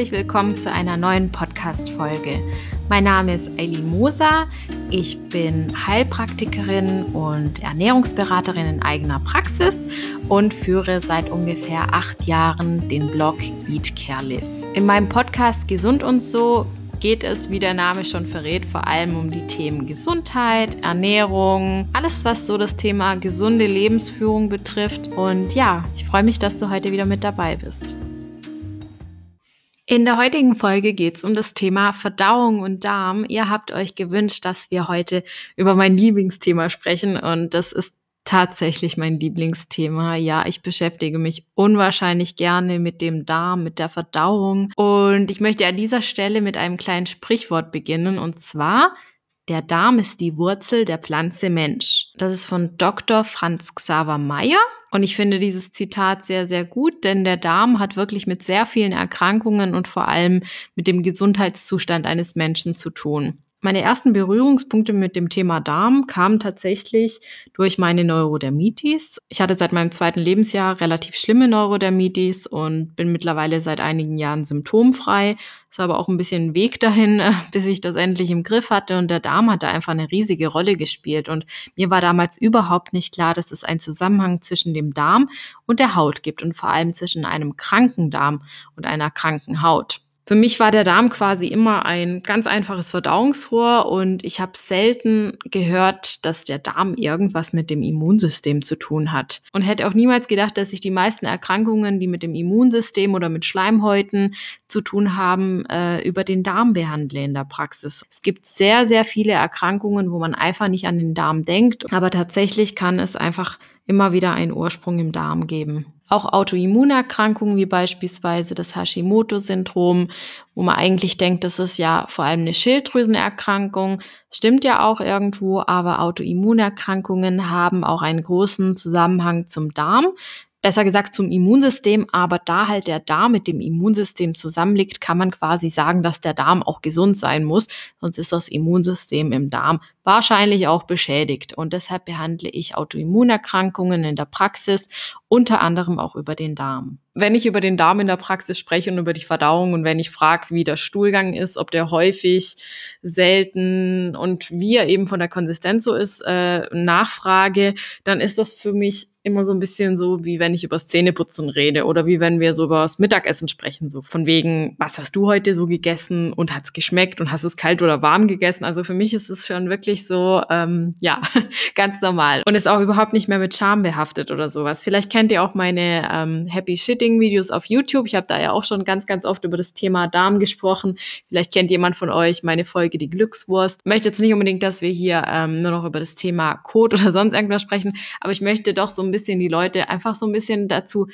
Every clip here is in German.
herzlich willkommen zu einer neuen Podcast-Folge. Mein Name ist Eileen Moser. Ich bin Heilpraktikerin und Ernährungsberaterin in eigener Praxis und führe seit ungefähr acht Jahren den Blog Eat Care Live. In meinem Podcast Gesund und so geht es, wie der Name schon verrät, vor allem um die Themen Gesundheit, Ernährung, alles, was so das Thema gesunde Lebensführung betrifft. Und ja, ich freue mich, dass du heute wieder mit dabei bist. In der heutigen Folge geht es um das Thema Verdauung und Darm. Ihr habt euch gewünscht, dass wir heute über mein Lieblingsthema sprechen und das ist tatsächlich mein Lieblingsthema. Ja, ich beschäftige mich unwahrscheinlich gerne mit dem Darm, mit der Verdauung und ich möchte an dieser Stelle mit einem kleinen Sprichwort beginnen und zwar der Darm ist die Wurzel der Pflanze Mensch. Das ist von Dr. Franz Xaver Meyer. Und ich finde dieses Zitat sehr, sehr gut, denn der Darm hat wirklich mit sehr vielen Erkrankungen und vor allem mit dem Gesundheitszustand eines Menschen zu tun. Meine ersten Berührungspunkte mit dem Thema Darm kamen tatsächlich durch meine Neurodermitis. Ich hatte seit meinem zweiten Lebensjahr relativ schlimme Neurodermitis und bin mittlerweile seit einigen Jahren symptomfrei. Es war aber auch ein bisschen Weg dahin, bis ich das endlich im Griff hatte und der Darm hat da einfach eine riesige Rolle gespielt und mir war damals überhaupt nicht klar, dass es einen Zusammenhang zwischen dem Darm und der Haut gibt und vor allem zwischen einem kranken Darm und einer kranken Haut. Für mich war der Darm quasi immer ein ganz einfaches Verdauungsrohr und ich habe selten gehört, dass der Darm irgendwas mit dem Immunsystem zu tun hat. Und hätte auch niemals gedacht, dass sich die meisten Erkrankungen, die mit dem Immunsystem oder mit Schleimhäuten zu tun haben, äh, über den Darm behandle in der Praxis. Es gibt sehr, sehr viele Erkrankungen, wo man einfach nicht an den Darm denkt, aber tatsächlich kann es einfach immer wieder einen Ursprung im Darm geben. Auch Autoimmunerkrankungen wie beispielsweise das Hashimoto-Syndrom, wo man eigentlich denkt, das ist ja vor allem eine Schilddrüsenerkrankung, stimmt ja auch irgendwo, aber Autoimmunerkrankungen haben auch einen großen Zusammenhang zum Darm. Besser gesagt zum Immunsystem, aber da halt der Darm mit dem Immunsystem zusammenliegt, kann man quasi sagen, dass der Darm auch gesund sein muss, sonst ist das Immunsystem im Darm wahrscheinlich auch beschädigt. Und deshalb behandle ich Autoimmunerkrankungen in der Praxis, unter anderem auch über den Darm. Wenn ich über den Darm in der Praxis spreche und über die Verdauung und wenn ich frage, wie der Stuhlgang ist, ob der häufig, selten und wie er eben von der Konsistenz so ist, äh, nachfrage, dann ist das für mich immer so ein bisschen so, wie wenn ich über Zähneputzen rede oder wie wenn wir so über das Mittagessen sprechen, so von wegen, was hast du heute so gegessen und hat's geschmeckt und hast es kalt oder warm gegessen? Also für mich ist es schon wirklich so, ähm, ja, ganz normal und ist auch überhaupt nicht mehr mit Charme behaftet oder sowas. Vielleicht kennt ihr auch meine ähm, Happy Shitting Videos auf YouTube. Ich habe da ja auch schon ganz, ganz oft über das Thema Darm gesprochen. Vielleicht kennt jemand von euch meine Folge Die Glückswurst. Ich möchte jetzt nicht unbedingt, dass wir hier ähm, nur noch über das Thema Code oder sonst irgendwas sprechen, aber ich möchte doch so ein bisschen die Leute einfach so ein bisschen dazu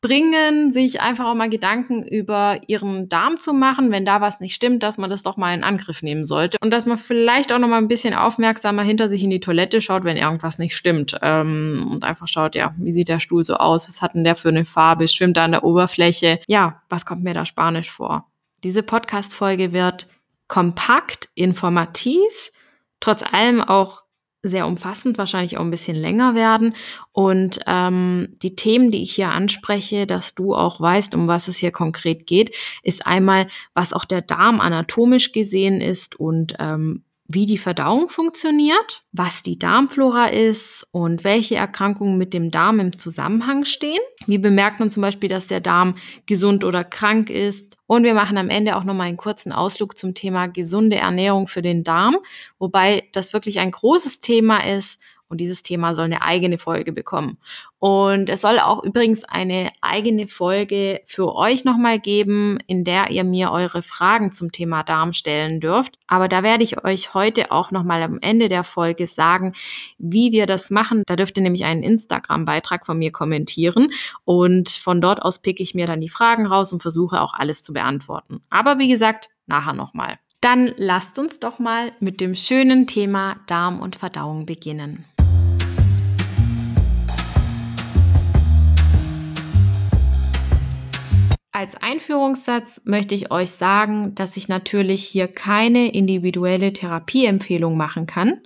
bringen, sich einfach auch mal Gedanken über ihren Darm zu machen, wenn da was nicht stimmt, dass man das doch mal in Angriff nehmen sollte. Und dass man vielleicht auch noch mal ein bisschen aufmerksamer hinter sich in die Toilette schaut, wenn irgendwas nicht stimmt ähm, und einfach schaut, ja, wie sieht der Stuhl so aus, was hat denn der für eine Farbe, schwimmt da an der Oberfläche, ja, was kommt mir da spanisch vor? Diese Podcast-Folge wird kompakt, informativ, trotz allem auch sehr umfassend, wahrscheinlich auch ein bisschen länger werden. Und ähm, die Themen, die ich hier anspreche, dass du auch weißt, um was es hier konkret geht, ist einmal, was auch der Darm anatomisch gesehen ist und ähm, wie die Verdauung funktioniert, was die Darmflora ist und welche Erkrankungen mit dem Darm im Zusammenhang stehen. Wie bemerkt man zum Beispiel, dass der Darm gesund oder krank ist? Und wir machen am Ende auch nochmal einen kurzen Ausflug zum Thema gesunde Ernährung für den Darm, wobei das wirklich ein großes Thema ist und dieses Thema soll eine eigene Folge bekommen. Und es soll auch übrigens eine eigene Folge für euch nochmal geben, in der ihr mir eure Fragen zum Thema Darm stellen dürft. Aber da werde ich euch heute auch nochmal am Ende der Folge sagen, wie wir das machen. Da dürft ihr nämlich einen Instagram-Beitrag von mir kommentieren. Und von dort aus picke ich mir dann die Fragen raus und versuche auch alles zu beantworten. Aber wie gesagt, nachher nochmal. Dann lasst uns doch mal mit dem schönen Thema Darm und Verdauung beginnen. Als Einführungssatz möchte ich euch sagen, dass ich natürlich hier keine individuelle Therapieempfehlung machen kann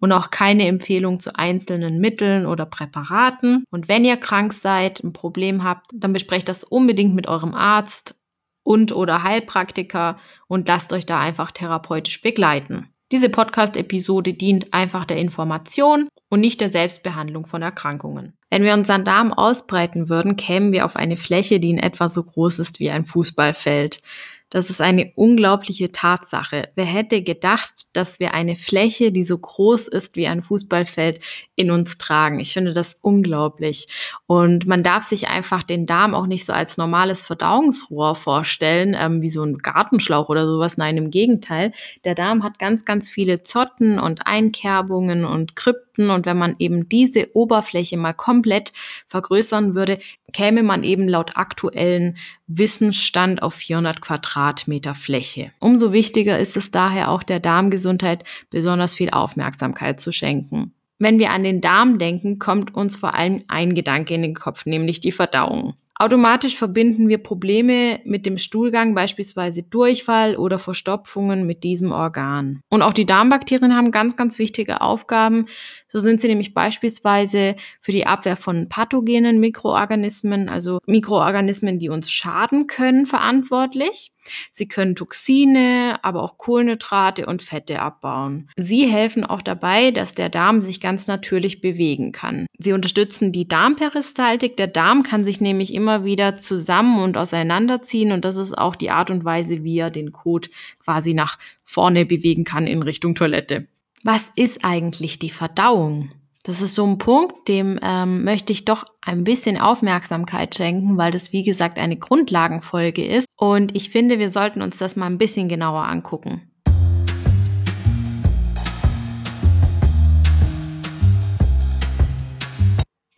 und auch keine Empfehlung zu einzelnen Mitteln oder Präparaten. Und wenn ihr krank seid, ein Problem habt, dann besprecht das unbedingt mit eurem Arzt und oder Heilpraktiker und lasst euch da einfach therapeutisch begleiten. Diese Podcast-Episode dient einfach der Information und nicht der Selbstbehandlung von Erkrankungen. Wenn wir unseren Darm ausbreiten würden, kämen wir auf eine Fläche, die in etwa so groß ist wie ein Fußballfeld. Das ist eine unglaubliche Tatsache. Wer hätte gedacht, dass wir eine Fläche, die so groß ist wie ein Fußballfeld, in uns tragen? Ich finde das unglaublich. Und man darf sich einfach den Darm auch nicht so als normales Verdauungsrohr vorstellen, ähm, wie so ein Gartenschlauch oder sowas. Nein, im Gegenteil. Der Darm hat ganz, ganz viele Zotten und Einkerbungen und Krypten. Und wenn man eben diese Oberfläche mal komplett vergrößern würde, käme man eben laut aktuellen Wissensstand auf 400 Quadratmeter Fläche. Umso wichtiger ist es daher auch der Darmgesundheit besonders viel Aufmerksamkeit zu schenken. Wenn wir an den Darm denken, kommt uns vor allem ein Gedanke in den Kopf, nämlich die Verdauung. Automatisch verbinden wir Probleme mit dem Stuhlgang, beispielsweise Durchfall oder Verstopfungen mit diesem Organ. Und auch die Darmbakterien haben ganz, ganz wichtige Aufgaben. So sind sie nämlich beispielsweise für die Abwehr von pathogenen Mikroorganismen, also Mikroorganismen, die uns schaden können, verantwortlich. Sie können Toxine, aber auch Kohlenhydrate und Fette abbauen. Sie helfen auch dabei, dass der Darm sich ganz natürlich bewegen kann. Sie unterstützen die Darmperistaltik. Der Darm kann sich nämlich immer wieder zusammen und auseinanderziehen und das ist auch die Art und Weise, wie er den Kot quasi nach vorne bewegen kann in Richtung Toilette. Was ist eigentlich die Verdauung? Das ist so ein Punkt, dem ähm, möchte ich doch ein bisschen Aufmerksamkeit schenken, weil das wie gesagt eine Grundlagenfolge ist. Und ich finde, wir sollten uns das mal ein bisschen genauer angucken.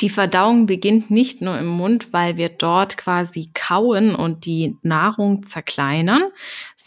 Die Verdauung beginnt nicht nur im Mund, weil wir dort quasi kauen und die Nahrung zerkleinern,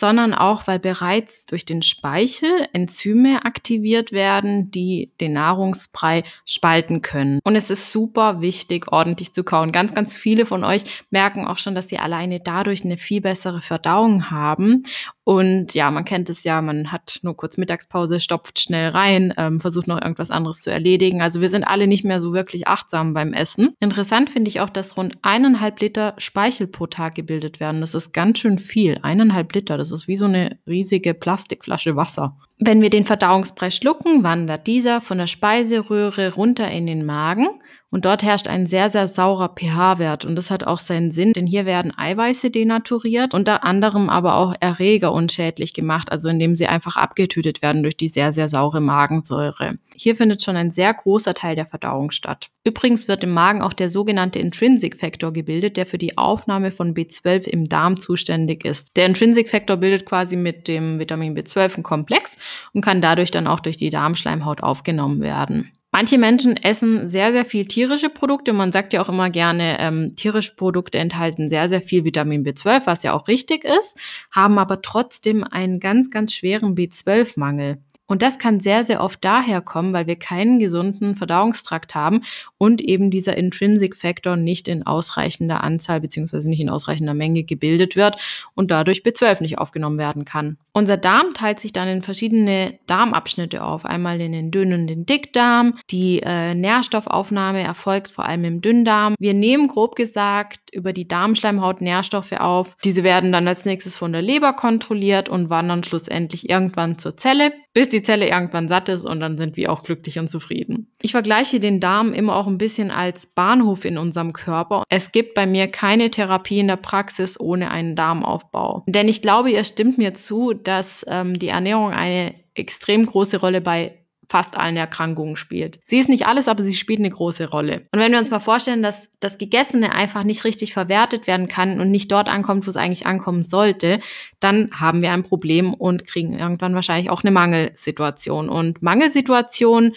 sondern auch, weil bereits durch den Speichel Enzyme aktiviert werden, die den Nahrungsbrei spalten können. Und es ist super wichtig, ordentlich zu kauen. Ganz, ganz viele von euch merken auch schon, dass sie alleine dadurch eine viel bessere Verdauung haben. Und ja, man kennt es ja, man hat nur kurz Mittagspause, stopft schnell rein, ähm, versucht noch irgendwas anderes zu erledigen. Also wir sind alle nicht mehr so wirklich achtsam beim Essen. Interessant finde ich auch, dass rund eineinhalb Liter Speichel pro Tag gebildet werden. Das ist ganz schön viel. Eineinhalb Liter, das ist wie so eine riesige Plastikflasche Wasser. Wenn wir den Verdauungsbrei schlucken, wandert dieser von der Speiseröhre runter in den Magen und dort herrscht ein sehr, sehr saurer pH-Wert. Und das hat auch seinen Sinn, denn hier werden Eiweiße denaturiert, unter anderem aber auch Erreger unschädlich gemacht, also indem sie einfach abgetötet werden durch die sehr, sehr saure Magensäure. Hier findet schon ein sehr großer Teil der Verdauung statt. Übrigens wird im Magen auch der sogenannte Intrinsic Factor gebildet, der für die Aufnahme von B12 im Darm zuständig ist. Der Intrinsic Factor bildet quasi mit dem Vitamin B12 einen Komplex und kann dadurch dann auch durch die Darmschleimhaut aufgenommen werden. Manche Menschen essen sehr, sehr viel tierische Produkte. Man sagt ja auch immer gerne, ähm, tierische Produkte enthalten sehr, sehr viel Vitamin B12, was ja auch richtig ist, haben aber trotzdem einen ganz, ganz schweren B12-Mangel. Und das kann sehr, sehr oft daher kommen, weil wir keinen gesunden Verdauungstrakt haben und eben dieser Intrinsic Factor nicht in ausreichender Anzahl beziehungsweise nicht in ausreichender Menge gebildet wird und dadurch B12 nicht aufgenommen werden kann. Unser Darm teilt sich dann in verschiedene Darmabschnitte auf. Einmal in den dünnen, den Dickdarm. Die äh, Nährstoffaufnahme erfolgt vor allem im Dünndarm. Wir nehmen grob gesagt über die Darmschleimhaut Nährstoffe auf. Diese werden dann als nächstes von der Leber kontrolliert und wandern schlussendlich irgendwann zur Zelle, bis die Zelle irgendwann satt ist und dann sind wir auch glücklich und zufrieden. Ich vergleiche den Darm immer auch ein bisschen als Bahnhof in unserem Körper. Es gibt bei mir keine Therapie in der Praxis ohne einen Darmaufbau. Denn ich glaube, ihr stimmt mir zu, dass ähm, die Ernährung eine extrem große Rolle bei fast allen Erkrankungen spielt. Sie ist nicht alles, aber sie spielt eine große Rolle. Und wenn wir uns mal vorstellen, dass das Gegessene einfach nicht richtig verwertet werden kann und nicht dort ankommt, wo es eigentlich ankommen sollte, dann haben wir ein Problem und kriegen irgendwann wahrscheinlich auch eine Mangelsituation. Und Mangelsituationen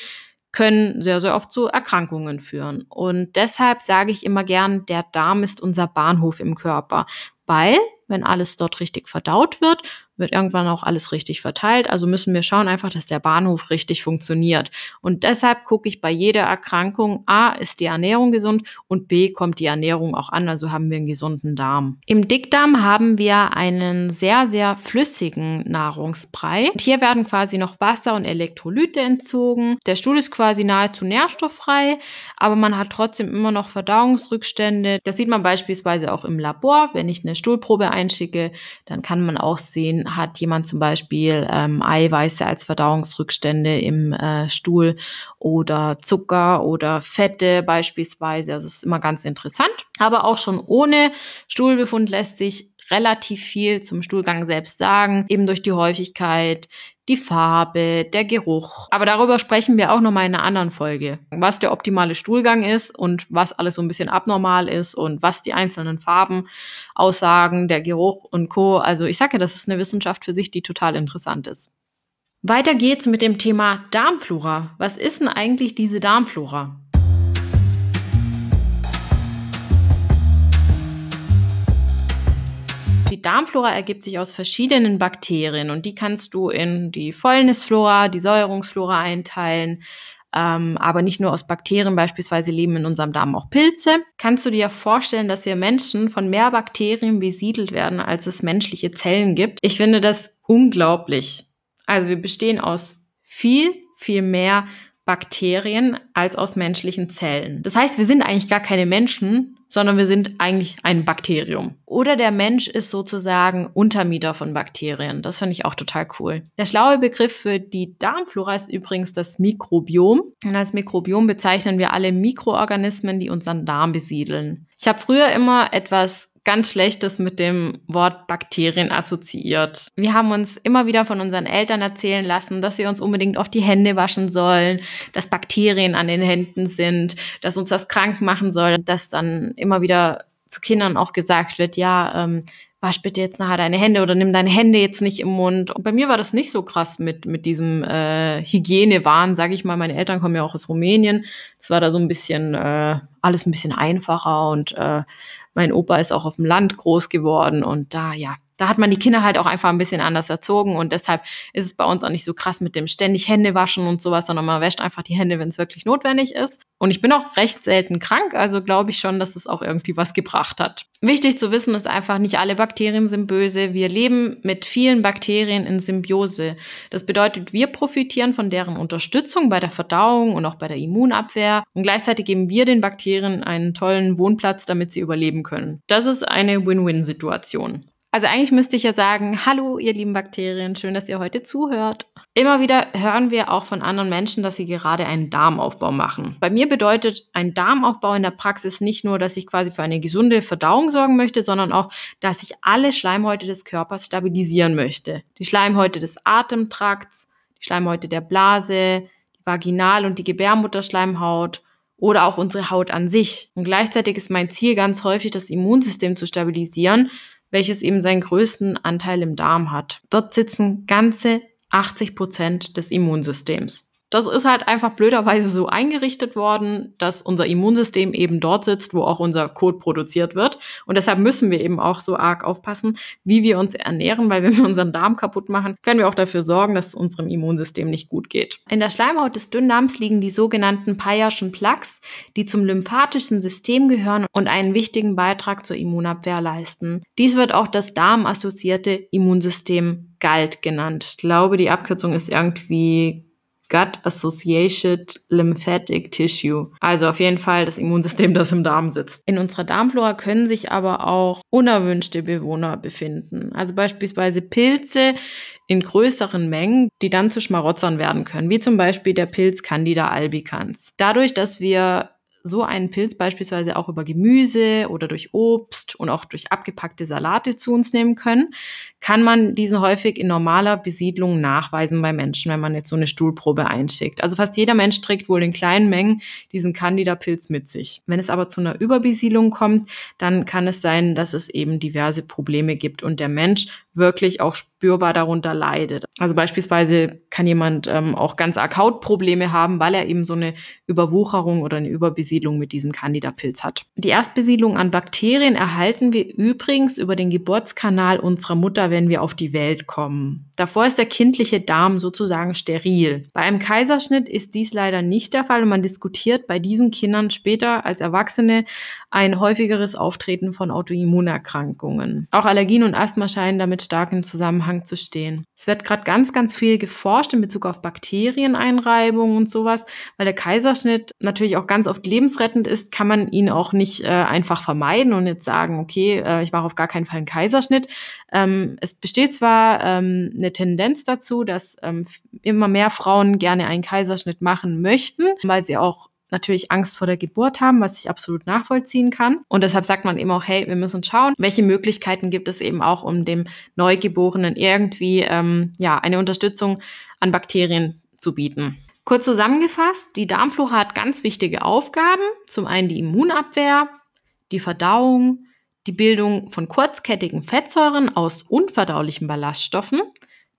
können sehr, sehr oft zu Erkrankungen führen. Und deshalb sage ich immer gern, der Darm ist unser Bahnhof im Körper, weil wenn alles dort richtig verdaut wird, wird irgendwann auch alles richtig verteilt. Also müssen wir schauen einfach, dass der Bahnhof richtig funktioniert. Und deshalb gucke ich bei jeder Erkrankung, a, ist die Ernährung gesund und b, kommt die Ernährung auch an. Also haben wir einen gesunden Darm. Im Dickdarm haben wir einen sehr, sehr flüssigen Nahrungsbrei. Und hier werden quasi noch Wasser und Elektrolyte entzogen. Der Stuhl ist quasi nahezu nährstofffrei, aber man hat trotzdem immer noch Verdauungsrückstände. Das sieht man beispielsweise auch im Labor. Wenn ich eine Stuhlprobe einschicke, dann kann man auch sehen, hat jemand zum Beispiel ähm, Eiweiße als Verdauungsrückstände im äh, Stuhl oder Zucker oder Fette beispielsweise. Also es ist immer ganz interessant. Aber auch schon ohne Stuhlbefund lässt sich relativ viel zum Stuhlgang selbst sagen, eben durch die Häufigkeit, die Farbe, der Geruch. Aber darüber sprechen wir auch nochmal in einer anderen Folge. Was der optimale Stuhlgang ist und was alles so ein bisschen abnormal ist und was die einzelnen Farben aussagen, der Geruch und Co. Also ich sage ja, das ist eine Wissenschaft für sich, die total interessant ist. Weiter geht's mit dem Thema Darmflora. Was ist denn eigentlich diese Darmflora? Die Darmflora ergibt sich aus verschiedenen Bakterien und die kannst du in die Fäulnisflora, die Säuerungsflora einteilen. Ähm, aber nicht nur aus Bakterien, beispielsweise leben in unserem Darm auch Pilze. Kannst du dir vorstellen, dass wir Menschen von mehr Bakterien besiedelt werden, als es menschliche Zellen gibt? Ich finde das unglaublich. Also wir bestehen aus viel, viel mehr Bakterien als aus menschlichen Zellen. Das heißt, wir sind eigentlich gar keine Menschen, sondern wir sind eigentlich ein Bakterium. Oder der Mensch ist sozusagen Untermieter von Bakterien. Das finde ich auch total cool. Der schlaue Begriff für die Darmflora ist übrigens das Mikrobiom. Und als Mikrobiom bezeichnen wir alle Mikroorganismen, die unseren Darm besiedeln. Ich habe früher immer etwas ganz Schlechtes mit dem Wort Bakterien assoziiert. Wir haben uns immer wieder von unseren Eltern erzählen lassen, dass wir uns unbedingt auch die Hände waschen sollen, dass Bakterien an den Händen sind, dass uns das krank machen soll, dass dann immer wieder zu Kindern auch gesagt wird, ja, ähm, wasch bitte jetzt nachher deine Hände oder nimm deine Hände jetzt nicht im Mund. Und bei mir war das nicht so krass mit, mit diesem äh, Hygienewahn, sage ich mal. Meine Eltern kommen ja auch aus Rumänien. Das war da so ein bisschen äh, alles ein bisschen einfacher und äh, mein Opa ist auch auf dem Land groß geworden und da, ja, da hat man die Kinder halt auch einfach ein bisschen anders erzogen und deshalb ist es bei uns auch nicht so krass mit dem ständig Hände waschen und sowas, sondern man wäscht einfach die Hände, wenn es wirklich notwendig ist. Und ich bin auch recht selten krank, also glaube ich schon, dass es auch irgendwie was gebracht hat. Wichtig zu wissen ist einfach, nicht alle Bakterien sind böse. Wir leben mit vielen Bakterien in Symbiose. Das bedeutet, wir profitieren von deren Unterstützung bei der Verdauung und auch bei der Immunabwehr. Und gleichzeitig geben wir den Bakterien einen tollen Wohnplatz, damit sie überleben können. Das ist eine Win-Win-Situation. Also eigentlich müsste ich ja sagen, hallo ihr lieben Bakterien, schön, dass ihr heute zuhört. Immer wieder hören wir auch von anderen Menschen, dass sie gerade einen Darmaufbau machen. Bei mir bedeutet ein Darmaufbau in der Praxis nicht nur, dass ich quasi für eine gesunde Verdauung sorgen möchte, sondern auch, dass ich alle Schleimhäute des Körpers stabilisieren möchte. Die Schleimhäute des Atemtrakts, die Schleimhäute der Blase, die Vaginal- und die Gebärmutterschleimhaut oder auch unsere Haut an sich. Und gleichzeitig ist mein Ziel ganz häufig, das Immunsystem zu stabilisieren, welches eben seinen größten Anteil im Darm hat. Dort sitzen ganze 80 Prozent des Immunsystems. Das ist halt einfach blöderweise so eingerichtet worden, dass unser Immunsystem eben dort sitzt, wo auch unser Kot produziert wird. Und deshalb müssen wir eben auch so arg aufpassen, wie wir uns ernähren, weil wenn wir unseren Darm kaputt machen, können wir auch dafür sorgen, dass es unserem Immunsystem nicht gut geht. In der Schleimhaut des Dünndarms liegen die sogenannten Peyerschen Plaques, die zum lymphatischen System gehören und einen wichtigen Beitrag zur Immunabwehr leisten. Dies wird auch das darmassoziierte Immunsystem GALT genannt. Ich glaube, die Abkürzung ist irgendwie Gut Associated Lymphatic Tissue. Also auf jeden Fall das Immunsystem, das im Darm sitzt. In unserer Darmflora können sich aber auch unerwünschte Bewohner befinden. Also beispielsweise Pilze in größeren Mengen, die dann zu Schmarotzern werden können, wie zum Beispiel der Pilz Candida albicans. Dadurch, dass wir so einen Pilz beispielsweise auch über Gemüse oder durch Obst und auch durch abgepackte Salate zu uns nehmen können, kann man diesen häufig in normaler Besiedlung nachweisen bei Menschen, wenn man jetzt so eine Stuhlprobe einschickt. Also fast jeder Mensch trägt wohl in kleinen Mengen diesen Candida-Pilz mit sich. Wenn es aber zu einer Überbesiedlung kommt, dann kann es sein, dass es eben diverse Probleme gibt und der Mensch wirklich auch spürbar darunter leidet. Also beispielsweise kann jemand ähm, auch ganz arg Hautprobleme haben, weil er eben so eine Überwucherung oder eine Überbesiedlung mit diesem Candida-Pilz hat. Die Erstbesiedlung an Bakterien erhalten wir übrigens über den Geburtskanal unserer Mutter, wenn wir auf die Welt kommen. Davor ist der kindliche Darm sozusagen steril. Bei einem Kaiserschnitt ist dies leider nicht der Fall und man diskutiert bei diesen Kindern später als Erwachsene ein häufigeres Auftreten von Autoimmunerkrankungen. Auch Allergien und Asthma scheinen damit stark im Zusammenhang zu stehen. Es wird gerade ganz, ganz viel geforscht in Bezug auf Bakterieneinreibung und sowas, weil der Kaiserschnitt natürlich auch ganz oft lebensrettend ist, kann man ihn auch nicht äh, einfach vermeiden und jetzt sagen, okay, äh, ich mache auf gar keinen Fall einen Kaiserschnitt. Ähm, es besteht zwar ähm, eine Tendenz dazu, dass ähm, immer mehr Frauen gerne einen Kaiserschnitt machen möchten, weil sie auch natürlich Angst vor der Geburt haben, was ich absolut nachvollziehen kann. Und deshalb sagt man eben auch, hey, wir müssen schauen, welche Möglichkeiten gibt es eben auch, um dem Neugeborenen irgendwie ähm, ja eine Unterstützung an Bakterien zu bieten. Kurz zusammengefasst, die Darmflora hat ganz wichtige Aufgaben. Zum einen die Immunabwehr, die Verdauung, die Bildung von kurzkettigen Fettsäuren aus unverdaulichen Ballaststoffen.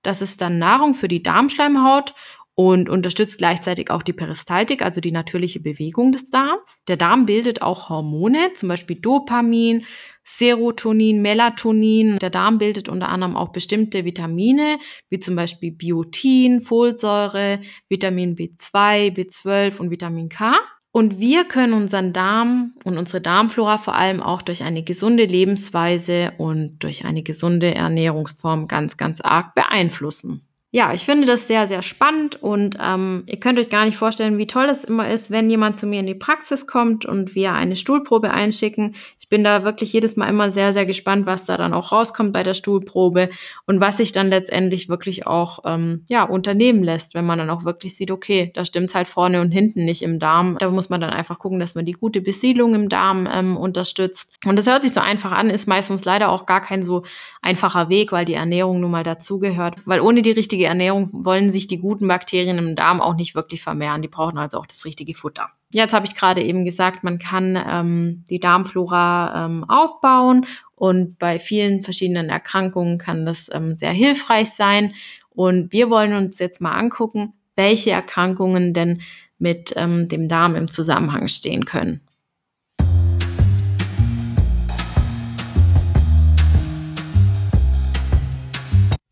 Das ist dann Nahrung für die Darmschleimhaut und unterstützt gleichzeitig auch die Peristaltik, also die natürliche Bewegung des Darms. Der Darm bildet auch Hormone, zum Beispiel Dopamin, Serotonin, Melatonin. Der Darm bildet unter anderem auch bestimmte Vitamine, wie zum Beispiel Biotin, Folsäure, Vitamin B2, B12 und Vitamin K. Und wir können unseren Darm und unsere Darmflora vor allem auch durch eine gesunde Lebensweise und durch eine gesunde Ernährungsform ganz, ganz arg beeinflussen ja, ich finde das sehr, sehr spannend und ähm, ihr könnt euch gar nicht vorstellen, wie toll es immer ist, wenn jemand zu mir in die Praxis kommt und wir eine Stuhlprobe einschicken. Ich bin da wirklich jedes Mal immer sehr, sehr gespannt, was da dann auch rauskommt bei der Stuhlprobe und was sich dann letztendlich wirklich auch ähm, ja unternehmen lässt, wenn man dann auch wirklich sieht, okay, da stimmt's halt vorne und hinten nicht im Darm. Da muss man dann einfach gucken, dass man die gute Besiedlung im Darm ähm, unterstützt. Und das hört sich so einfach an, ist meistens leider auch gar kein so einfacher Weg, weil die Ernährung nun mal dazugehört. Weil ohne die richtige Ernährung wollen sich die guten Bakterien im Darm auch nicht wirklich vermehren. Die brauchen also auch das richtige Futter. Jetzt habe ich gerade eben gesagt, man kann ähm, die Darmflora ähm, aufbauen und bei vielen verschiedenen Erkrankungen kann das ähm, sehr hilfreich sein. Und wir wollen uns jetzt mal angucken, welche Erkrankungen denn mit ähm, dem Darm im Zusammenhang stehen können.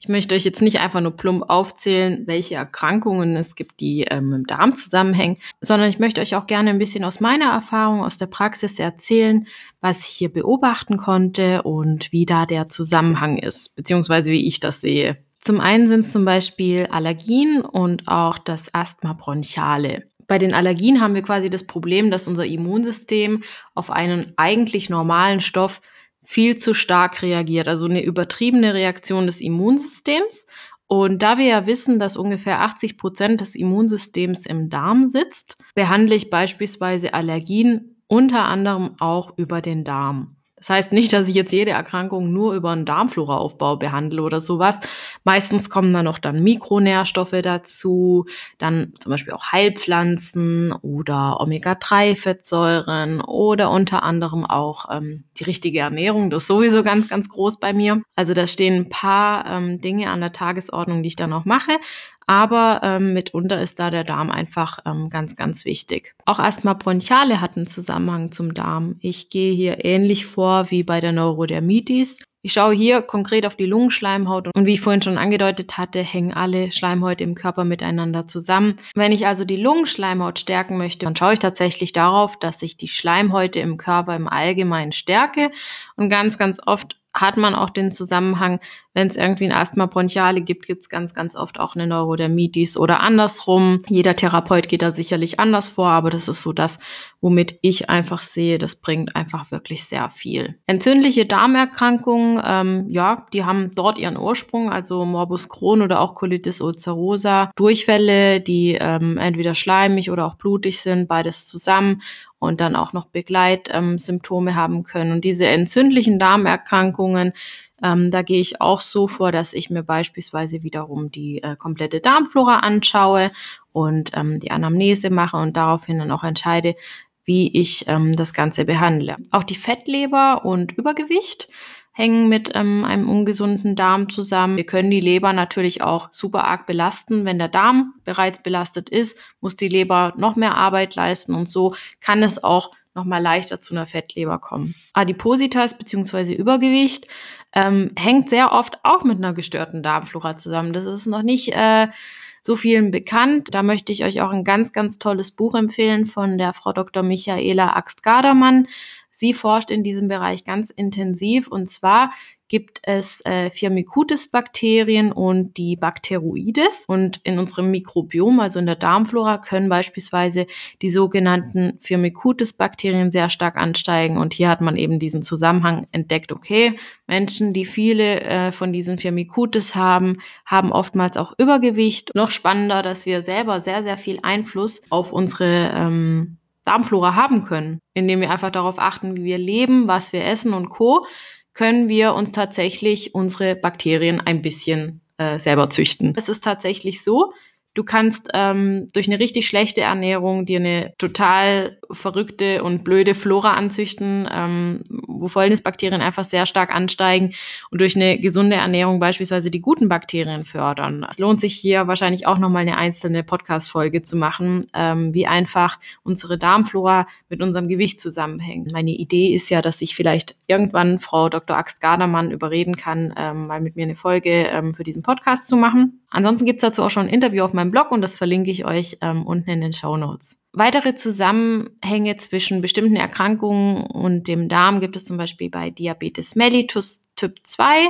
Ich möchte euch jetzt nicht einfach nur plump aufzählen, welche Erkrankungen es gibt, die ähm, mit dem Darm zusammenhängen, sondern ich möchte euch auch gerne ein bisschen aus meiner Erfahrung, aus der Praxis erzählen, was ich hier beobachten konnte und wie da der Zusammenhang ist, beziehungsweise wie ich das sehe. Zum einen sind es zum Beispiel Allergien und auch das Asthma bronchiale. Bei den Allergien haben wir quasi das Problem, dass unser Immunsystem auf einen eigentlich normalen Stoff viel zu stark reagiert, also eine übertriebene Reaktion des Immunsystems. Und da wir ja wissen, dass ungefähr 80 Prozent des Immunsystems im Darm sitzt, behandle ich beispielsweise Allergien unter anderem auch über den Darm. Das heißt nicht, dass ich jetzt jede Erkrankung nur über einen Darmfloraaufbau behandle oder sowas. Meistens kommen dann noch dann Mikronährstoffe dazu, dann zum Beispiel auch Heilpflanzen oder Omega-3-Fettsäuren oder unter anderem auch ähm, die richtige Ernährung. Das ist sowieso ganz, ganz groß bei mir. Also da stehen ein paar ähm, Dinge an der Tagesordnung, die ich dann noch mache. Aber ähm, mitunter ist da der Darm einfach ähm, ganz, ganz wichtig. Auch Asthma bronchiale hat einen Zusammenhang zum Darm. Ich gehe hier ähnlich vor wie bei der Neurodermitis. Ich schaue hier konkret auf die Lungenschleimhaut und wie ich vorhin schon angedeutet hatte, hängen alle Schleimhäute im Körper miteinander zusammen. Wenn ich also die Lungenschleimhaut stärken möchte, dann schaue ich tatsächlich darauf, dass ich die Schleimhäute im Körper im Allgemeinen stärke und ganz, ganz oft hat man auch den Zusammenhang, wenn es irgendwie ein Asthma bronchiale gibt, gibt es ganz, ganz oft auch eine Neurodermitis oder andersrum. Jeder Therapeut geht da sicherlich anders vor, aber das ist so das, womit ich einfach sehe, das bringt einfach wirklich sehr viel. Entzündliche Darmerkrankungen, ähm, ja, die haben dort ihren Ursprung, also Morbus Crohn oder auch Colitis ulcerosa, Durchfälle, die ähm, entweder schleimig oder auch blutig sind, beides zusammen und dann auch noch Begleitsymptome ähm, haben können. Und diese entzündlichen Darmerkrankungen, ähm, da gehe ich auch so vor, dass ich mir beispielsweise wiederum die äh, komplette Darmflora anschaue und ähm, die Anamnese mache und daraufhin dann auch entscheide, wie ich ähm, das Ganze behandle. Auch die Fettleber und Übergewicht hängen mit ähm, einem ungesunden Darm zusammen. Wir können die Leber natürlich auch super arg belasten. Wenn der Darm bereits belastet ist, muss die Leber noch mehr Arbeit leisten und so kann es auch nochmal leichter zu einer Fettleber kommen. Adipositas bzw. Übergewicht ähm, hängt sehr oft auch mit einer gestörten Darmflora zusammen. Das ist noch nicht äh, so vielen bekannt. Da möchte ich euch auch ein ganz, ganz tolles Buch empfehlen von der Frau Dr. Michaela Axt-Gardermann. Sie forscht in diesem Bereich ganz intensiv und zwar gibt es äh, Firmicutes-Bakterien und die Bacteroides. Und in unserem Mikrobiom, also in der Darmflora, können beispielsweise die sogenannten Firmicutes-Bakterien sehr stark ansteigen. Und hier hat man eben diesen Zusammenhang entdeckt, okay, Menschen, die viele äh, von diesen Firmicutes haben, haben oftmals auch Übergewicht. Noch spannender, dass wir selber sehr, sehr viel Einfluss auf unsere ähm, Darmflora haben können, indem wir einfach darauf achten, wie wir leben, was wir essen und co können wir uns tatsächlich unsere Bakterien ein bisschen äh, selber züchten. Es ist tatsächlich so, Du kannst ähm, durch eine richtig schlechte Ernährung dir eine total verrückte und blöde Flora anzüchten, ähm, wo Fäulnisbakterien einfach sehr stark ansteigen und durch eine gesunde Ernährung beispielsweise die guten Bakterien fördern. Es lohnt sich hier wahrscheinlich auch nochmal eine einzelne Podcast-Folge zu machen, ähm, wie einfach unsere Darmflora mit unserem Gewicht zusammenhängt. Meine Idee ist ja, dass ich vielleicht irgendwann Frau Dr. Axt Gardermann überreden kann, ähm, mal mit mir eine Folge ähm, für diesen Podcast zu machen. Ansonsten gibt's dazu auch schon ein Interview auf meinem Blog und das verlinke ich euch ähm, unten in den Show Notes. Weitere Zusammenhänge zwischen bestimmten Erkrankungen und dem Darm gibt es zum Beispiel bei Diabetes mellitus Typ 2.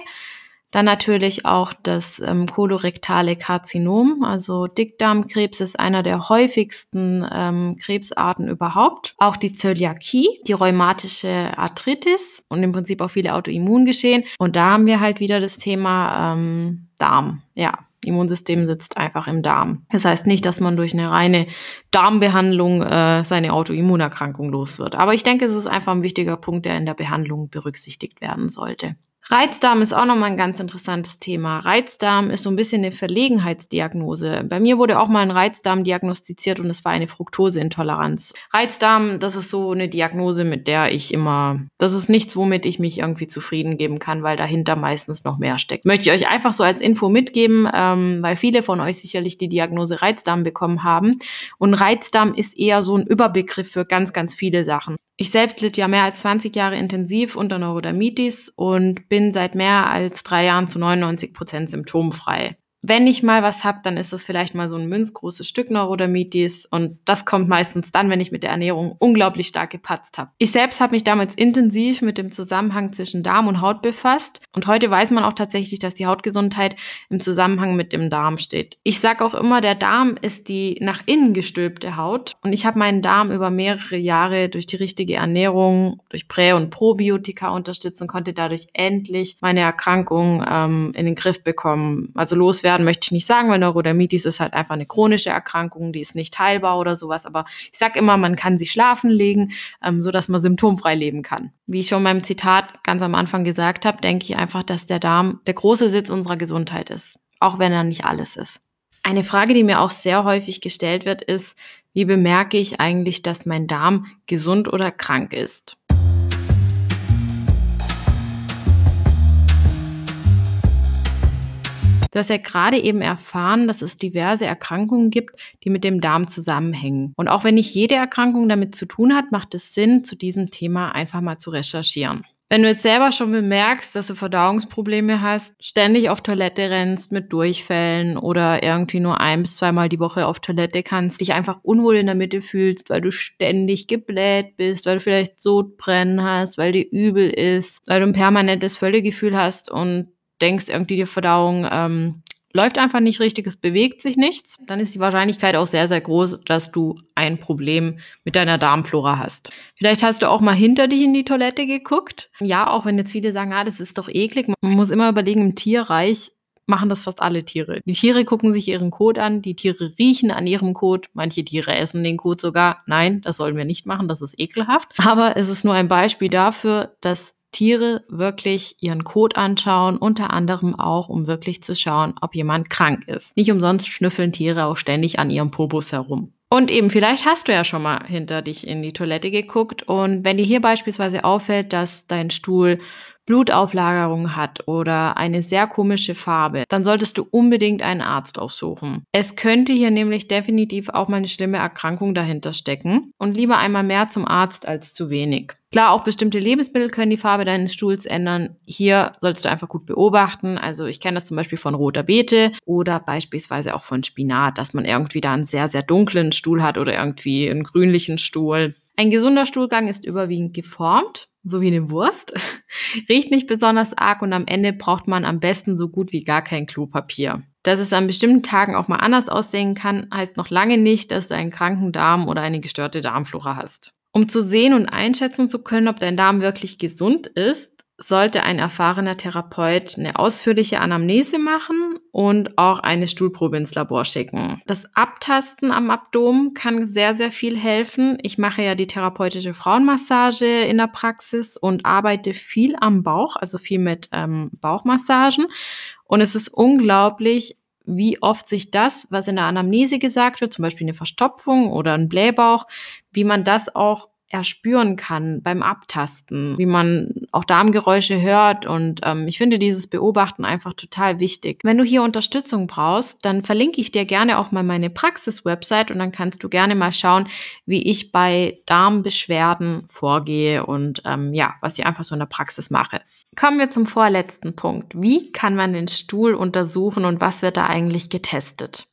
Dann natürlich auch das ähm, kolorektale Karzinom, also Dickdarmkrebs ist einer der häufigsten ähm, Krebsarten überhaupt. Auch die Zöliakie, die rheumatische Arthritis und im Prinzip auch viele Autoimmungeschehen. Und da haben wir halt wieder das Thema ähm, Darm. Ja, Immunsystem sitzt einfach im Darm. Das heißt nicht, dass man durch eine reine Darmbehandlung äh, seine Autoimmunerkrankung los wird. Aber ich denke, es ist einfach ein wichtiger Punkt, der in der Behandlung berücksichtigt werden sollte. Reizdarm ist auch nochmal ein ganz interessantes Thema. Reizdarm ist so ein bisschen eine Verlegenheitsdiagnose. Bei mir wurde auch mal ein Reizdarm diagnostiziert und es war eine Fructoseintoleranz. Reizdarm, das ist so eine Diagnose, mit der ich immer, das ist nichts, womit ich mich irgendwie zufrieden geben kann, weil dahinter meistens noch mehr steckt. Möchte ich euch einfach so als Info mitgeben, ähm, weil viele von euch sicherlich die Diagnose Reizdarm bekommen haben. Und Reizdarm ist eher so ein Überbegriff für ganz, ganz viele Sachen. Ich selbst litt ja mehr als 20 Jahre intensiv unter Neurodermitis und bin seit mehr als drei Jahren zu 99 Prozent symptomfrei wenn ich mal was hab, dann ist das vielleicht mal so ein münzgroßes Stück Neurodermitis und das kommt meistens dann, wenn ich mit der Ernährung unglaublich stark gepatzt habe. Ich selbst habe mich damals intensiv mit dem Zusammenhang zwischen Darm und Haut befasst und heute weiß man auch tatsächlich, dass die Hautgesundheit im Zusammenhang mit dem Darm steht. Ich sage auch immer, der Darm ist die nach innen gestülpte Haut und ich habe meinen Darm über mehrere Jahre durch die richtige Ernährung, durch Prä- und Probiotika unterstützt und konnte dadurch endlich meine Erkrankung ähm, in den Griff bekommen, also loswerden werden möchte ich nicht sagen, weil Neurodermitis ist halt einfach eine chronische Erkrankung, die ist nicht heilbar oder sowas. Aber ich sage immer, man kann sie schlafen legen, ähm, so man symptomfrei leben kann. Wie ich schon beim Zitat ganz am Anfang gesagt habe, denke ich einfach, dass der Darm der große Sitz unserer Gesundheit ist, auch wenn er nicht alles ist. Eine Frage, die mir auch sehr häufig gestellt wird, ist, wie bemerke ich eigentlich, dass mein Darm gesund oder krank ist? Du hast ja gerade eben erfahren, dass es diverse Erkrankungen gibt, die mit dem Darm zusammenhängen. Und auch wenn nicht jede Erkrankung damit zu tun hat, macht es Sinn, zu diesem Thema einfach mal zu recherchieren. Wenn du jetzt selber schon bemerkst, dass du Verdauungsprobleme hast, ständig auf Toilette rennst mit Durchfällen oder irgendwie nur ein bis zweimal die Woche auf Toilette kannst, dich einfach unwohl in der Mitte fühlst, weil du ständig gebläht bist, weil du vielleicht Sodbrennen hast, weil dir übel ist, weil du ein permanentes Völlegefühl hast und denkst, irgendwie die Verdauung ähm, läuft einfach nicht richtig, es bewegt sich nichts, dann ist die Wahrscheinlichkeit auch sehr, sehr groß, dass du ein Problem mit deiner Darmflora hast. Vielleicht hast du auch mal hinter dich in die Toilette geguckt. Ja, auch wenn jetzt viele sagen, ah, das ist doch eklig. Man muss immer überlegen, im Tierreich machen das fast alle Tiere. Die Tiere gucken sich ihren Kot an, die Tiere riechen an ihrem Kot, manche Tiere essen den Kot sogar. Nein, das sollen wir nicht machen, das ist ekelhaft. Aber es ist nur ein Beispiel dafür, dass Tiere wirklich ihren Kot anschauen, unter anderem auch, um wirklich zu schauen, ob jemand krank ist. Nicht umsonst schnüffeln Tiere auch ständig an ihrem Popos herum. Und eben, vielleicht hast du ja schon mal hinter dich in die Toilette geguckt und wenn dir hier beispielsweise auffällt, dass dein Stuhl Blutauflagerung hat oder eine sehr komische Farbe, dann solltest du unbedingt einen Arzt aufsuchen. Es könnte hier nämlich definitiv auch mal eine schlimme Erkrankung dahinter stecken und lieber einmal mehr zum Arzt als zu wenig. Klar, auch bestimmte Lebensmittel können die Farbe deines Stuhls ändern. Hier sollst du einfach gut beobachten. Also ich kenne das zum Beispiel von roter Beete oder beispielsweise auch von Spinat, dass man irgendwie da einen sehr, sehr dunklen Stuhl hat oder irgendwie einen grünlichen Stuhl. Ein gesunder Stuhlgang ist überwiegend geformt so wie eine Wurst, riecht nicht besonders arg und am Ende braucht man am besten so gut wie gar kein Klopapier. Dass es an bestimmten Tagen auch mal anders aussehen kann, heißt noch lange nicht, dass du einen kranken Darm oder eine gestörte Darmflora hast. Um zu sehen und einschätzen zu können, ob dein Darm wirklich gesund ist, sollte ein erfahrener Therapeut eine ausführliche Anamnese machen und auch eine Stuhlprobe ins Labor schicken. Das Abtasten am Abdomen kann sehr, sehr viel helfen. Ich mache ja die therapeutische Frauenmassage in der Praxis und arbeite viel am Bauch, also viel mit ähm, Bauchmassagen. Und es ist unglaublich, wie oft sich das, was in der Anamnese gesagt wird, zum Beispiel eine Verstopfung oder ein Blähbauch, wie man das auch erspüren kann beim Abtasten, wie man auch Darmgeräusche hört. Und ähm, ich finde dieses Beobachten einfach total wichtig. Wenn du hier Unterstützung brauchst, dann verlinke ich dir gerne auch mal meine Praxis-Website und dann kannst du gerne mal schauen, wie ich bei Darmbeschwerden vorgehe und ähm, ja, was ich einfach so in der Praxis mache. Kommen wir zum vorletzten Punkt. Wie kann man den Stuhl untersuchen und was wird da eigentlich getestet?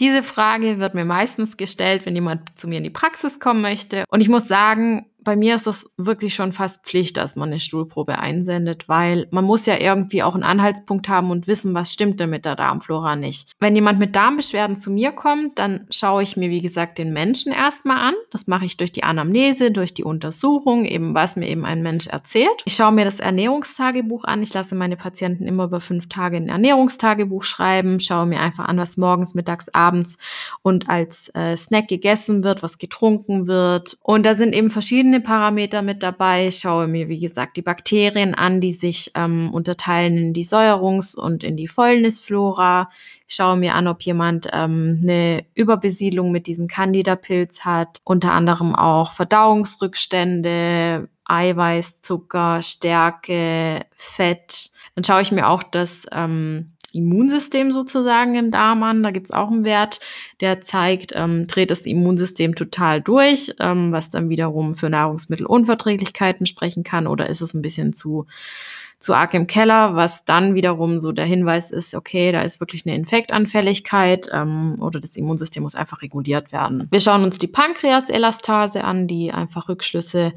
Diese Frage wird mir meistens gestellt, wenn jemand zu mir in die Praxis kommen möchte. Und ich muss sagen, bei mir ist das wirklich schon fast Pflicht, dass man eine Stuhlprobe einsendet, weil man muss ja irgendwie auch einen Anhaltspunkt haben und wissen, was stimmt denn mit der Darmflora nicht. Wenn jemand mit Darmbeschwerden zu mir kommt, dann schaue ich mir, wie gesagt, den Menschen erstmal an. Das mache ich durch die Anamnese, durch die Untersuchung, eben was mir eben ein Mensch erzählt. Ich schaue mir das Ernährungstagebuch an. Ich lasse meine Patienten immer über fünf Tage ein Ernährungstagebuch schreiben, schaue mir einfach an, was morgens, mittags, abends und als äh, Snack gegessen wird, was getrunken wird. Und da sind eben verschiedene verschiedene Parameter mit dabei. Ich schaue mir, wie gesagt, die Bakterien an, die sich ähm, unterteilen in die Säuerungs- und in die Fäulnisflora. Ich schaue mir an, ob jemand ähm, eine Überbesiedlung mit diesem Candida-Pilz hat. Unter anderem auch Verdauungsrückstände, Eiweiß, Zucker, Stärke, Fett. Dann schaue ich mir auch das ähm, Immunsystem sozusagen im Darm an. Da gibt's auch einen Wert, der zeigt, ähm, dreht das Immunsystem total durch, ähm, was dann wiederum für Nahrungsmittelunverträglichkeiten sprechen kann oder ist es ein bisschen zu zu arg im Keller, was dann wiederum so der Hinweis ist, okay, da ist wirklich eine Infektanfälligkeit ähm, oder das Immunsystem muss einfach reguliert werden. Wir schauen uns die Pankreaselastase an, die einfach Rückschlüsse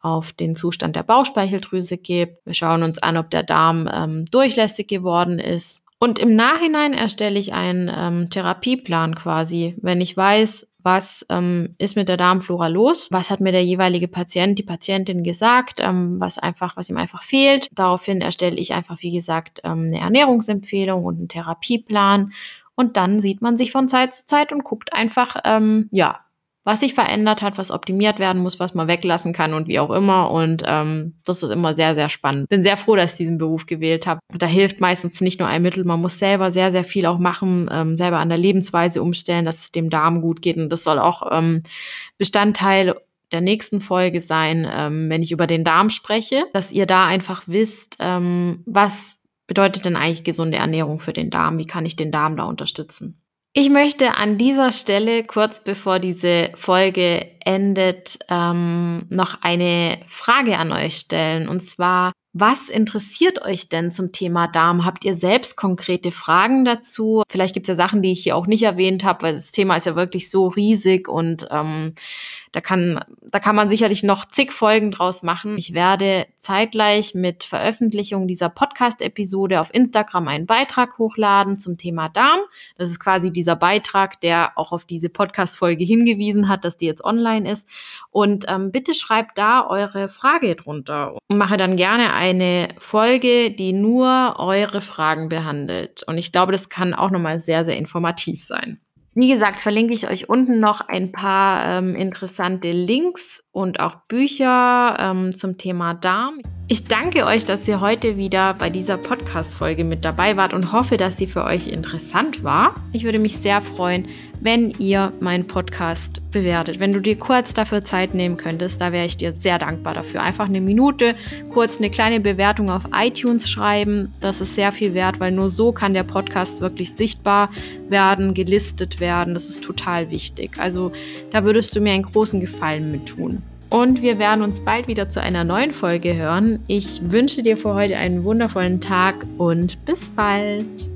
auf den Zustand der Bauchspeicheldrüse gibt. Wir schauen uns an, ob der Darm ähm, durchlässig geworden ist, und im Nachhinein erstelle ich einen ähm, Therapieplan quasi, wenn ich weiß, was ähm, ist mit der Darmflora los, was hat mir der jeweilige Patient, die Patientin gesagt, ähm, was einfach, was ihm einfach fehlt. Daraufhin erstelle ich einfach, wie gesagt, ähm, eine Ernährungsempfehlung und einen Therapieplan. Und dann sieht man sich von Zeit zu Zeit und guckt einfach, ähm, ja, was sich verändert hat, was optimiert werden muss, was man weglassen kann und wie auch immer. Und ähm, das ist immer sehr, sehr spannend. Bin sehr froh, dass ich diesen Beruf gewählt habe. Da hilft meistens nicht nur ein Mittel, man muss selber sehr, sehr viel auch machen, ähm, selber an der Lebensweise umstellen, dass es dem Darm gut geht. Und das soll auch ähm, Bestandteil der nächsten Folge sein, ähm, wenn ich über den Darm spreche, dass ihr da einfach wisst, ähm, was bedeutet denn eigentlich gesunde Ernährung für den Darm? Wie kann ich den Darm da unterstützen? Ich möchte an dieser Stelle, kurz bevor diese Folge endet, ähm, noch eine Frage an euch stellen. Und zwar, was interessiert euch denn zum Thema Darm? Habt ihr selbst konkrete Fragen dazu? Vielleicht gibt es ja Sachen, die ich hier auch nicht erwähnt habe, weil das Thema ist ja wirklich so riesig und ähm, da kann, da kann man sicherlich noch zig Folgen draus machen. Ich werde zeitgleich mit Veröffentlichung dieser Podcast-Episode auf Instagram einen Beitrag hochladen zum Thema Darm. Das ist quasi dieser Beitrag, der auch auf diese Podcast-Folge hingewiesen hat, dass die jetzt online ist. Und ähm, bitte schreibt da eure Frage drunter und mache dann gerne eine Folge, die nur eure Fragen behandelt. Und ich glaube, das kann auch nochmal sehr, sehr informativ sein. Wie gesagt, verlinke ich euch unten noch ein paar ähm, interessante Links und auch Bücher ähm, zum Thema Darm. Ich danke euch, dass ihr heute wieder bei dieser Podcast-Folge mit dabei wart und hoffe, dass sie für euch interessant war. Ich würde mich sehr freuen, wenn ihr meinen Podcast bewertet. Wenn du dir kurz dafür Zeit nehmen könntest, da wäre ich dir sehr dankbar dafür. Einfach eine Minute, kurz eine kleine Bewertung auf iTunes schreiben. Das ist sehr viel wert, weil nur so kann der Podcast wirklich sichtbar werden, gelistet werden. Das ist total wichtig. Also da würdest du mir einen großen Gefallen mit tun. Und wir werden uns bald wieder zu einer neuen Folge hören. Ich wünsche dir für heute einen wundervollen Tag und bis bald.